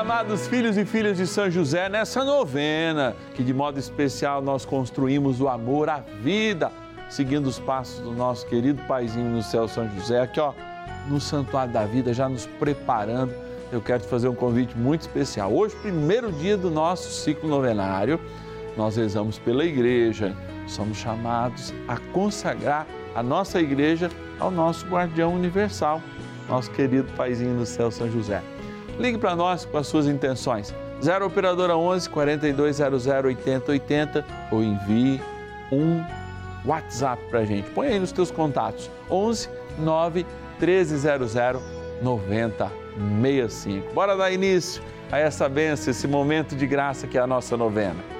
amados filhos e filhas de São José, nessa novena, que de modo especial nós construímos o amor à vida, seguindo os passos do nosso querido paizinho no céu, São José, aqui ó, no Santuário da Vida, já nos preparando. Eu quero te fazer um convite muito especial. Hoje, primeiro dia do nosso ciclo novenário, nós rezamos pela igreja, somos chamados a consagrar a nossa igreja ao nosso guardião universal, nosso querido paizinho no céu, São José. Ligue para nós com as suas intenções. 0 Operadora 11 4200 8080 ou envie um WhatsApp para a gente. Põe aí nos teus contatos. 11 9 1300 9065. Bora dar início a essa benção, esse momento de graça que é a nossa novena.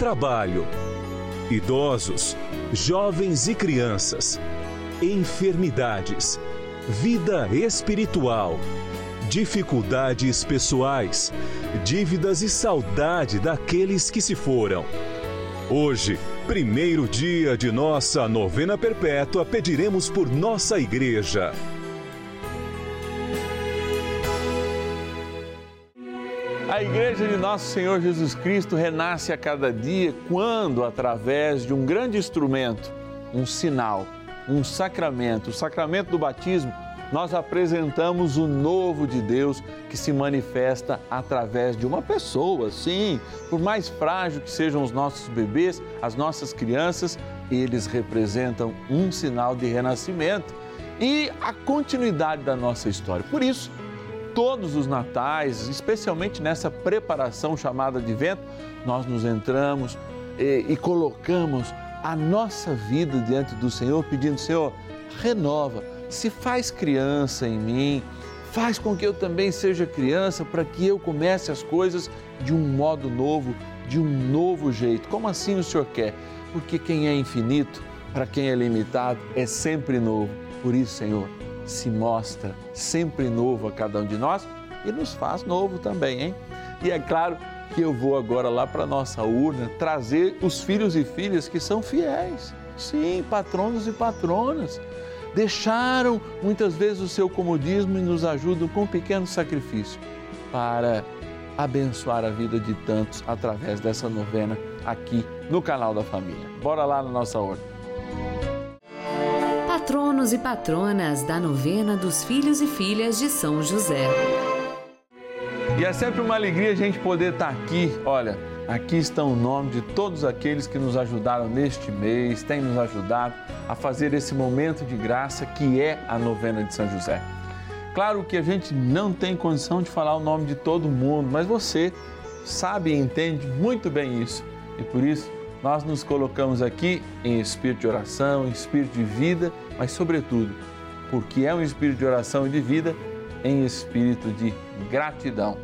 trabalho idosos, jovens e crianças, enfermidades, vida espiritual, dificuldades pessoais, dívidas e saudade daqueles que se foram. Hoje, primeiro dia de nossa novena perpétua, pediremos por nossa igreja. A Igreja de Nosso Senhor Jesus Cristo renasce a cada dia quando, através de um grande instrumento, um sinal, um sacramento, o sacramento do batismo, nós apresentamos o novo de Deus que se manifesta através de uma pessoa, sim, por mais frágil que sejam os nossos bebês, as nossas crianças, eles representam um sinal de renascimento e a continuidade da nossa história. Por isso, todos os natais, especialmente nessa preparação chamada de vento, nós nos entramos e, e colocamos a nossa vida diante do Senhor, pedindo: Senhor, renova, se faz criança em mim, faz com que eu também seja criança, para que eu comece as coisas de um modo novo, de um novo jeito. Como assim o Senhor quer? Porque quem é infinito, para quem é limitado, é sempre novo. Por isso, Senhor, se mostra sempre novo a cada um de nós e nos faz novo também, hein? E é claro que eu vou agora lá para nossa urna trazer os filhos e filhas que são fiéis. Sim, patronos e patronas. Deixaram muitas vezes o seu comodismo e nos ajudam com um pequeno sacrifício para abençoar a vida de tantos através dessa novena aqui no canal da família. Bora lá na nossa urna patronos e patronas da novena dos filhos e filhas de São José. E é sempre uma alegria a gente poder estar aqui. Olha, aqui estão o nome de todos aqueles que nos ajudaram neste mês, têm nos ajudado a fazer esse momento de graça que é a novena de São José. Claro que a gente não tem condição de falar o nome de todo mundo, mas você sabe e entende muito bem isso. E por isso, nós nos colocamos aqui em espírito de oração, em espírito de vida, mas, sobretudo, porque é um espírito de oração e de vida, em espírito de gratidão.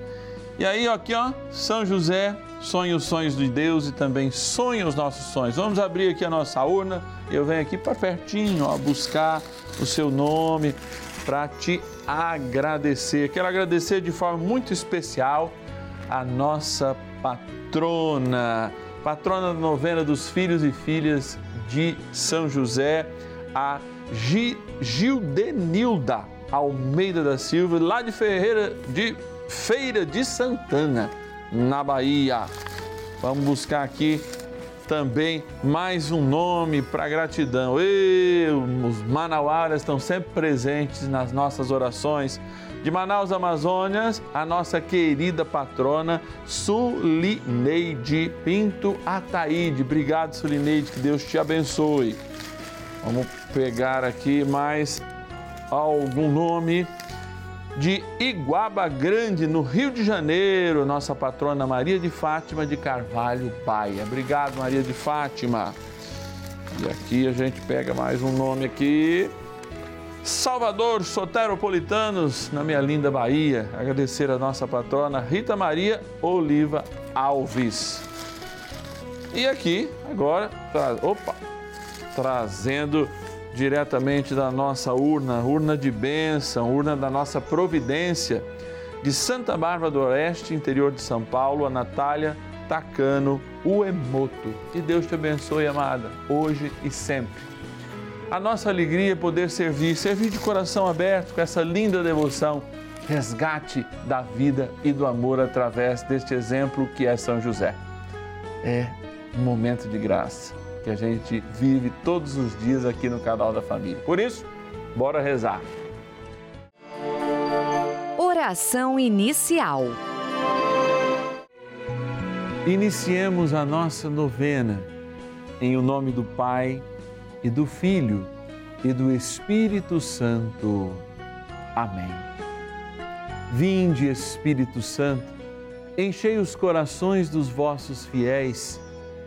E aí, aqui, ó, São José sonha os sonhos de Deus e também sonha os nossos sonhos. Vamos abrir aqui a nossa urna. Eu venho aqui para pertinho, ó, buscar o seu nome para te agradecer. Quero agradecer de forma muito especial a nossa patrona patrona da novena dos filhos e filhas de São José, a Gildenilda Almeida da Silva, lá de Ferreira de Feira de Santana, na Bahia. Vamos buscar aqui também mais um nome para gratidão. E os manauaras estão sempre presentes nas nossas orações. De Manaus, Amazônias, a nossa querida patrona Sulineide Pinto Ataíde. Obrigado, Sulineide, que Deus te abençoe. Vamos pegar aqui mais algum nome de Iguaba Grande, no Rio de Janeiro, nossa patrona Maria de Fátima de Carvalho Paia. Obrigado, Maria de Fátima. E aqui a gente pega mais um nome aqui. Salvador Soteropolitanos, na minha linda Bahia. Agradecer a nossa patrona Rita Maria Oliva Alves. E aqui, agora, opa, trazendo diretamente da nossa urna, urna de bênção, urna da nossa providência, de Santa Bárbara do Oeste, interior de São Paulo, a Natália Tacano Uemoto. Que Deus te abençoe, amada, hoje e sempre. A nossa alegria é poder servir, servir de coração aberto com essa linda devoção, resgate da vida e do amor através deste exemplo que é São José. É um momento de graça que a gente vive todos os dias aqui no canal da família. Por isso, bora rezar. Oração inicial. Iniciemos a nossa novena em o nome do Pai e do Filho e do Espírito Santo. Amém. Vinde, Espírito Santo, enchei os corações dos vossos fiéis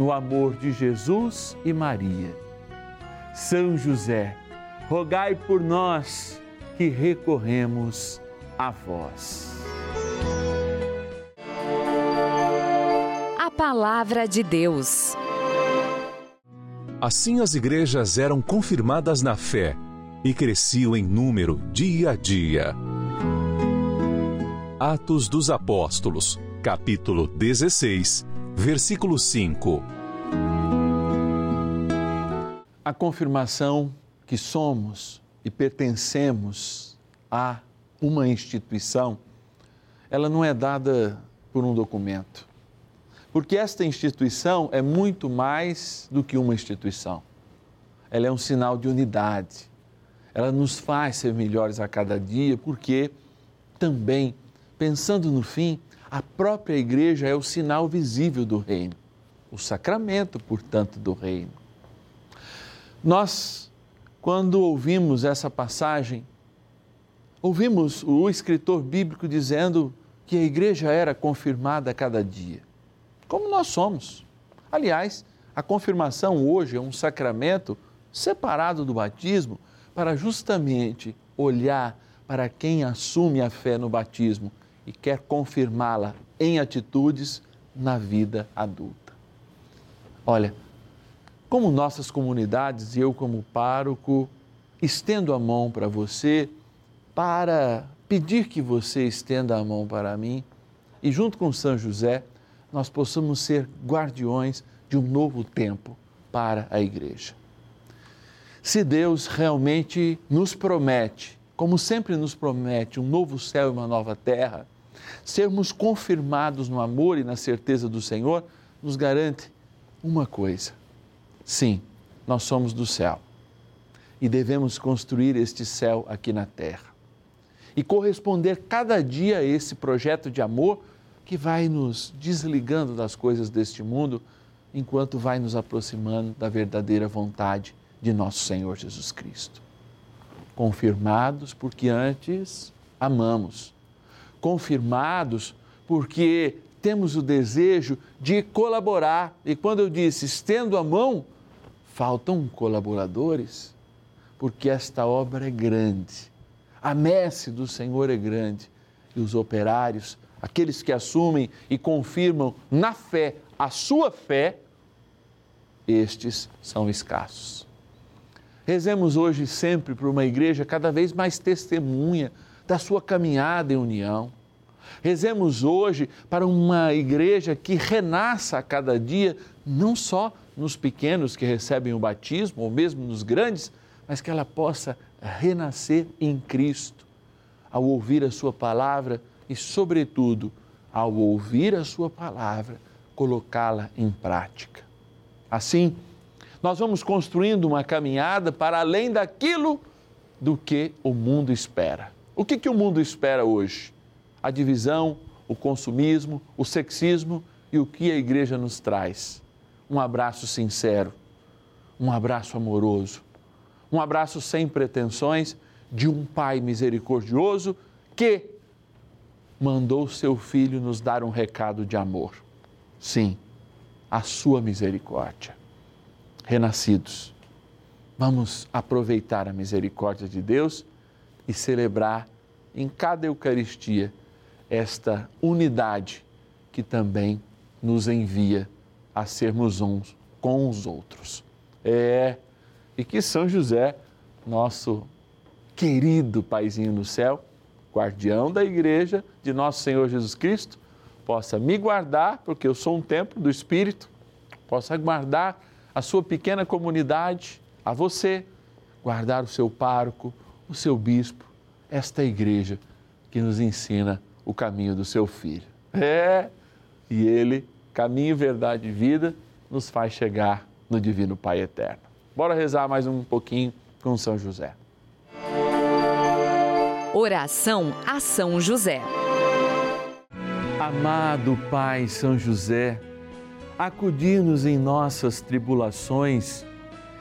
no amor de Jesus e Maria. São José, rogai por nós que recorremos a vós. A Palavra de Deus. Assim as igrejas eram confirmadas na fé e cresciam em número dia a dia. Atos dos Apóstolos, capítulo 16 versículo 5. A confirmação que somos e pertencemos a uma instituição, ela não é dada por um documento. Porque esta instituição é muito mais do que uma instituição. Ela é um sinal de unidade. Ela nos faz ser melhores a cada dia, porque também, pensando no fim, própria igreja é o sinal visível do reino, o sacramento, portanto, do reino. Nós, quando ouvimos essa passagem, Ouvimos o escritor bíblico dizendo que a igreja era confirmada a cada dia, como nós somos. Aliás, a confirmação hoje é um sacramento separado do batismo para justamente olhar para quem assume a fé no batismo e quer confirmá-la em atitudes na vida adulta. Olha, como nossas comunidades e eu, como pároco, estendo a mão para você para pedir que você estenda a mão para mim e, junto com São José, nós possamos ser guardiões de um novo tempo para a igreja. Se Deus realmente nos promete como sempre nos promete um novo céu e uma nova terra, sermos confirmados no amor e na certeza do Senhor, nos garante uma coisa: sim, nós somos do céu e devemos construir este céu aqui na terra e corresponder cada dia a esse projeto de amor que vai nos desligando das coisas deste mundo enquanto vai nos aproximando da verdadeira vontade de nosso Senhor Jesus Cristo. Confirmados porque antes amamos, confirmados porque temos o desejo de colaborar. E quando eu disse estendo a mão, faltam colaboradores, porque esta obra é grande. A messe do Senhor é grande e os operários, aqueles que assumem e confirmam na fé a sua fé, estes são escassos. Rezemos hoje sempre por uma igreja cada vez mais testemunha da sua caminhada em união. Rezemos hoje para uma igreja que renasça a cada dia, não só nos pequenos que recebem o batismo, ou mesmo nos grandes, mas que ela possa renascer em Cristo, ao ouvir a Sua palavra e, sobretudo, ao ouvir a Sua palavra, colocá-la em prática. Assim, nós vamos construindo uma caminhada para além daquilo do que o mundo espera. O que, que o mundo espera hoje? A divisão, o consumismo, o sexismo e o que a igreja nos traz. Um abraço sincero, um abraço amoroso, um abraço sem pretensões de um Pai misericordioso que mandou seu filho nos dar um recado de amor. Sim, a sua misericórdia renascidos. Vamos aproveitar a misericórdia de Deus e celebrar em cada Eucaristia esta unidade que também nos envia a sermos uns com os outros. É, e que São José, nosso querido Paizinho no céu, guardião da igreja de nosso Senhor Jesus Cristo, possa me guardar, porque eu sou um templo do Espírito, possa guardar a sua pequena comunidade, a você, guardar o seu pároco, o seu bispo, esta igreja que nos ensina o caminho do seu filho. É, e ele, caminho, verdade e vida, nos faz chegar no Divino Pai Eterno. Bora rezar mais um pouquinho com São José. Oração a São José. Amado Pai São José, acudir-nos em nossas tribulações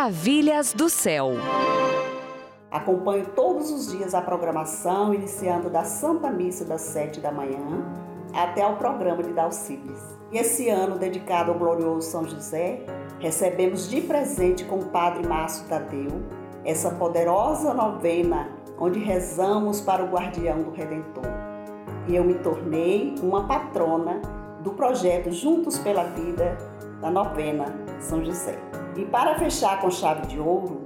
Maravilhas do céu. Acompanho todos os dias a programação, iniciando da Santa Missa das sete da manhã até ao programa de Dalcides. E esse ano, dedicado ao glorioso São José, recebemos de presente com o Padre Márcio Tadeu essa poderosa novena onde rezamos para o guardião do Redentor. E eu me tornei uma patrona do projeto Juntos pela Vida da novena São José. E para fechar com chave de ouro,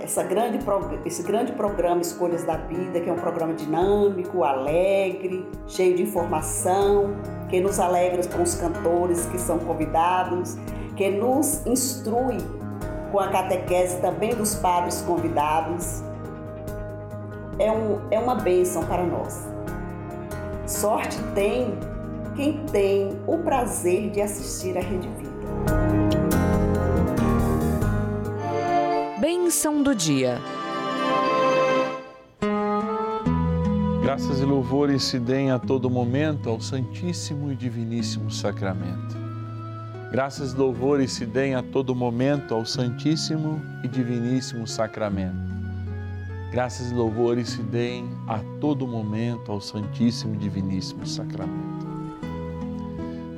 essa grande, esse grande programa Escolhas da Vida, que é um programa dinâmico, alegre, cheio de informação, que nos alegra com os cantores que são convidados, que nos instrui com a catequese também dos padres convidados. É, um, é uma bênção para nós. Sorte tem quem tem o prazer de assistir à Rede Vida. Bênção do dia. Graças e louvores se deem a todo momento ao Santíssimo e Diviníssimo Sacramento. Graças e louvores se deem a todo momento ao Santíssimo e Diviníssimo Sacramento. Graças e louvores se deem a todo momento ao Santíssimo e Diviníssimo Sacramento.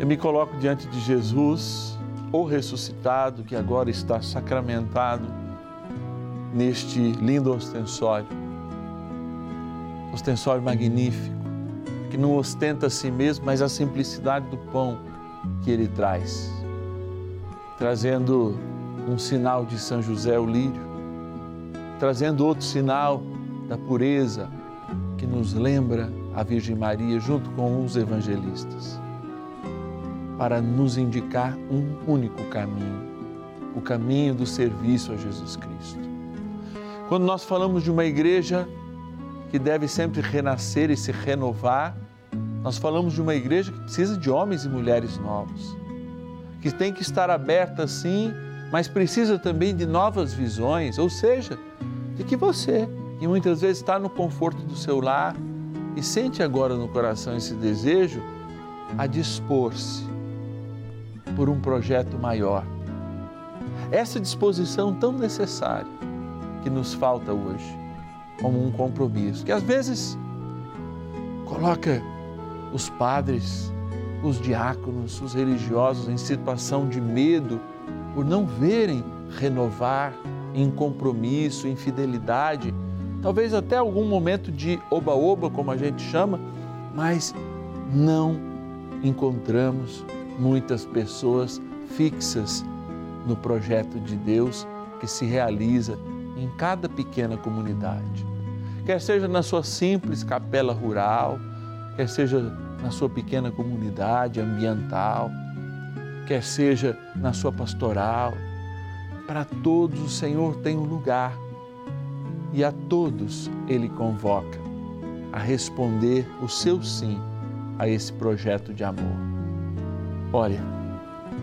Eu me coloco diante de Jesus, o ressuscitado, que agora está sacramentado neste lindo ostensório. Ostensório magnífico, que não ostenta a si mesmo, mas a simplicidade do pão que ele traz, trazendo um sinal de São José o lírio, trazendo outro sinal da pureza que nos lembra a Virgem Maria junto com os evangelistas para nos indicar um único caminho, o caminho do serviço a Jesus Cristo. Quando nós falamos de uma igreja que deve sempre renascer e se renovar, nós falamos de uma igreja que precisa de homens e mulheres novos, que tem que estar aberta sim, mas precisa também de novas visões, ou seja, de que você, que muitas vezes está no conforto do seu lar e sente agora no coração esse desejo, a dispor-se por um projeto maior. Essa disposição tão necessária que nos falta hoje, como um compromisso, que às vezes coloca os padres, os diáconos, os religiosos em situação de medo por não verem renovar em compromisso, em fidelidade, talvez até algum momento de oba-oba, como a gente chama, mas não encontramos muitas pessoas fixas no projeto de Deus que se realiza em cada pequena comunidade. Quer seja na sua simples capela rural, quer seja na sua pequena comunidade ambiental, quer seja na sua pastoral, para todos o Senhor tem um lugar e a todos Ele convoca a responder o seu sim a esse projeto de amor. Olha,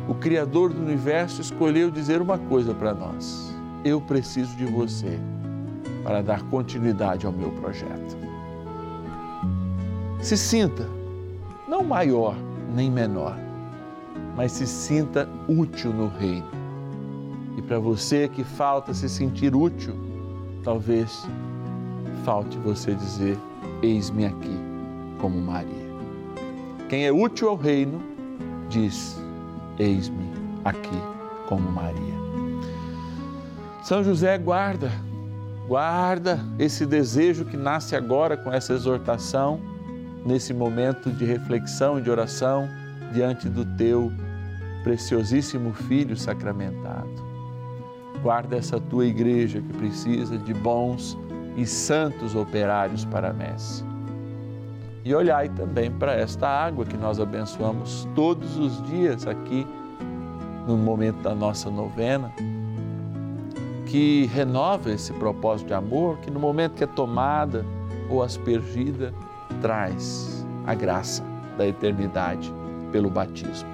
o Criador do universo escolheu dizer uma coisa para nós: eu preciso de você para dar continuidade ao meu projeto. Se sinta, não maior nem menor, mas se sinta útil no reino. E para você que falta se sentir útil, talvez falte você dizer: Eis-me aqui, como Maria. Quem é útil ao reino, diz: Eis-me aqui como Maria. São José, guarda, guarda esse desejo que nasce agora com essa exortação, nesse momento de reflexão e de oração diante do teu preciosíssimo Filho sacramentado. Guarda essa tua igreja que precisa de bons e santos operários para a messe e olhai também para esta água que nós abençoamos todos os dias aqui no momento da nossa novena, que renova esse propósito de amor, que no momento que é tomada ou aspergida, traz a graça da eternidade pelo batismo.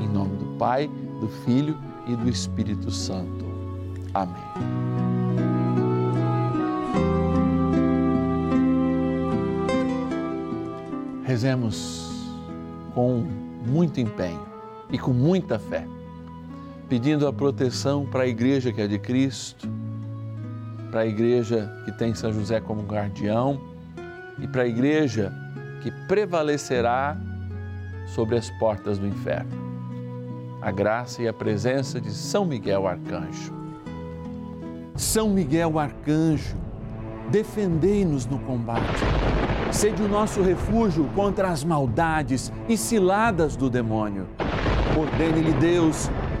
Em nome do Pai, do Filho e do Espírito Santo. Amém. Rezemos com muito empenho e com muita fé pedindo a proteção para a igreja que é de Cristo, para a igreja que tem São José como guardião e para a igreja que prevalecerá sobre as portas do inferno. A graça e a presença de São Miguel Arcanjo. São Miguel Arcanjo, defendei-nos no combate. Sede o nosso refúgio contra as maldades e ciladas do demônio. Ordene-lhe Deus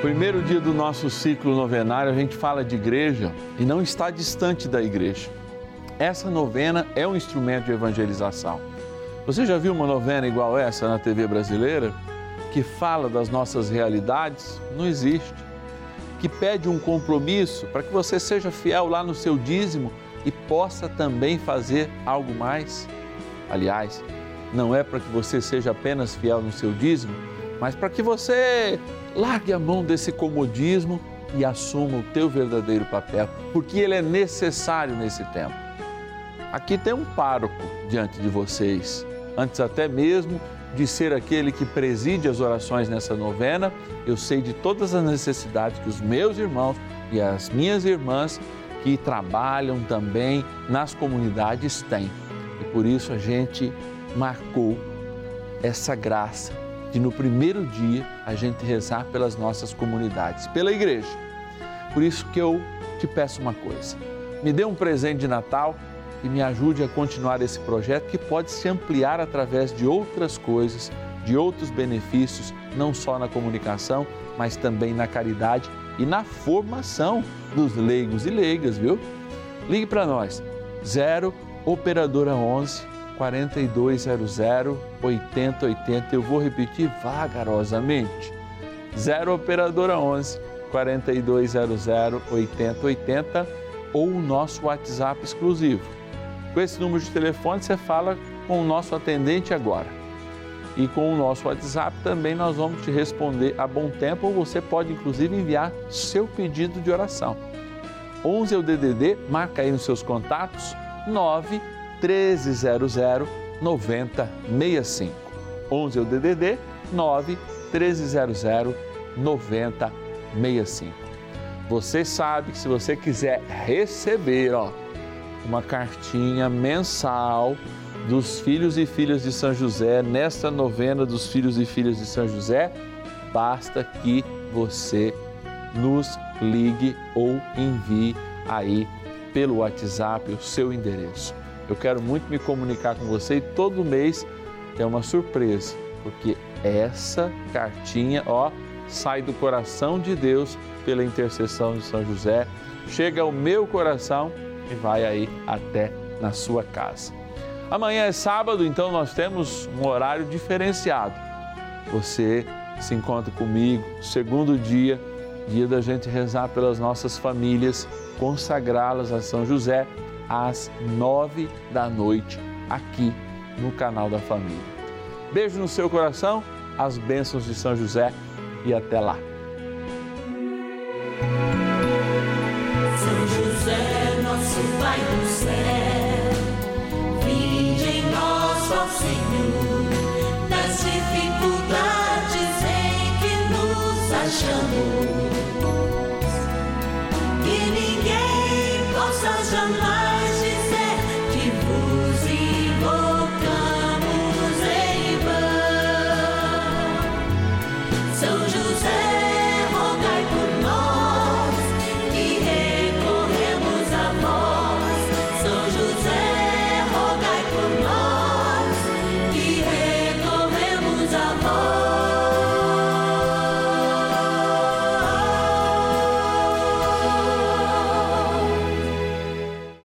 Primeiro dia do nosso ciclo novenário, a gente fala de igreja e não está distante da igreja. Essa novena é um instrumento de evangelização. Você já viu uma novena igual essa na TV brasileira? Que fala das nossas realidades? Não existe. Que pede um compromisso para que você seja fiel lá no seu dízimo e possa também fazer algo mais? Aliás, não é para que você seja apenas fiel no seu dízimo, mas para que você Largue a mão desse comodismo e assuma o teu verdadeiro papel, porque ele é necessário nesse tempo. Aqui tem um pároco diante de vocês, antes até mesmo de ser aquele que preside as orações nessa novena, eu sei de todas as necessidades que os meus irmãos e as minhas irmãs que trabalham também nas comunidades têm. E por isso a gente marcou essa graça de no primeiro dia a gente rezar pelas nossas comunidades, pela igreja. Por isso que eu te peço uma coisa: me dê um presente de Natal e me ajude a continuar esse projeto que pode se ampliar através de outras coisas, de outros benefícios, não só na comunicação, mas também na caridade e na formação dos leigos e leigas, viu? Ligue para nós, 0 Operadora 11 4200 8080. Eu vou repetir vagarosamente. 0 Operadora 11 4200 8080 ou o nosso WhatsApp exclusivo. Com esse número de telefone você fala com o nosso atendente agora. E com o nosso WhatsApp também nós vamos te responder a bom tempo ou você pode inclusive enviar seu pedido de oração. 11 é o DDD, marca aí nos seus contatos 9 1300 9065. 11 é o DDD 9 1300 9065. Você sabe que se você quiser receber, ó, uma cartinha mensal dos filhos e filhas de São José, nesta novena dos filhos e filhas de São José, basta que você nos ligue ou envie aí pelo WhatsApp o seu endereço. Eu quero muito me comunicar com você e todo mês é uma surpresa, porque essa cartinha, ó, sai do coração de Deus pela intercessão de São José, chega ao meu coração e vai aí até na sua casa. Amanhã é sábado, então nós temos um horário diferenciado. Você se encontra comigo, segundo dia, dia da gente rezar pelas nossas famílias, consagrá-las a São José às nove da noite, aqui no canal da Família. Beijo no seu coração, as bênçãos de São José e até lá. São José, nosso Pai do céu, vinde em nós, ó Senhor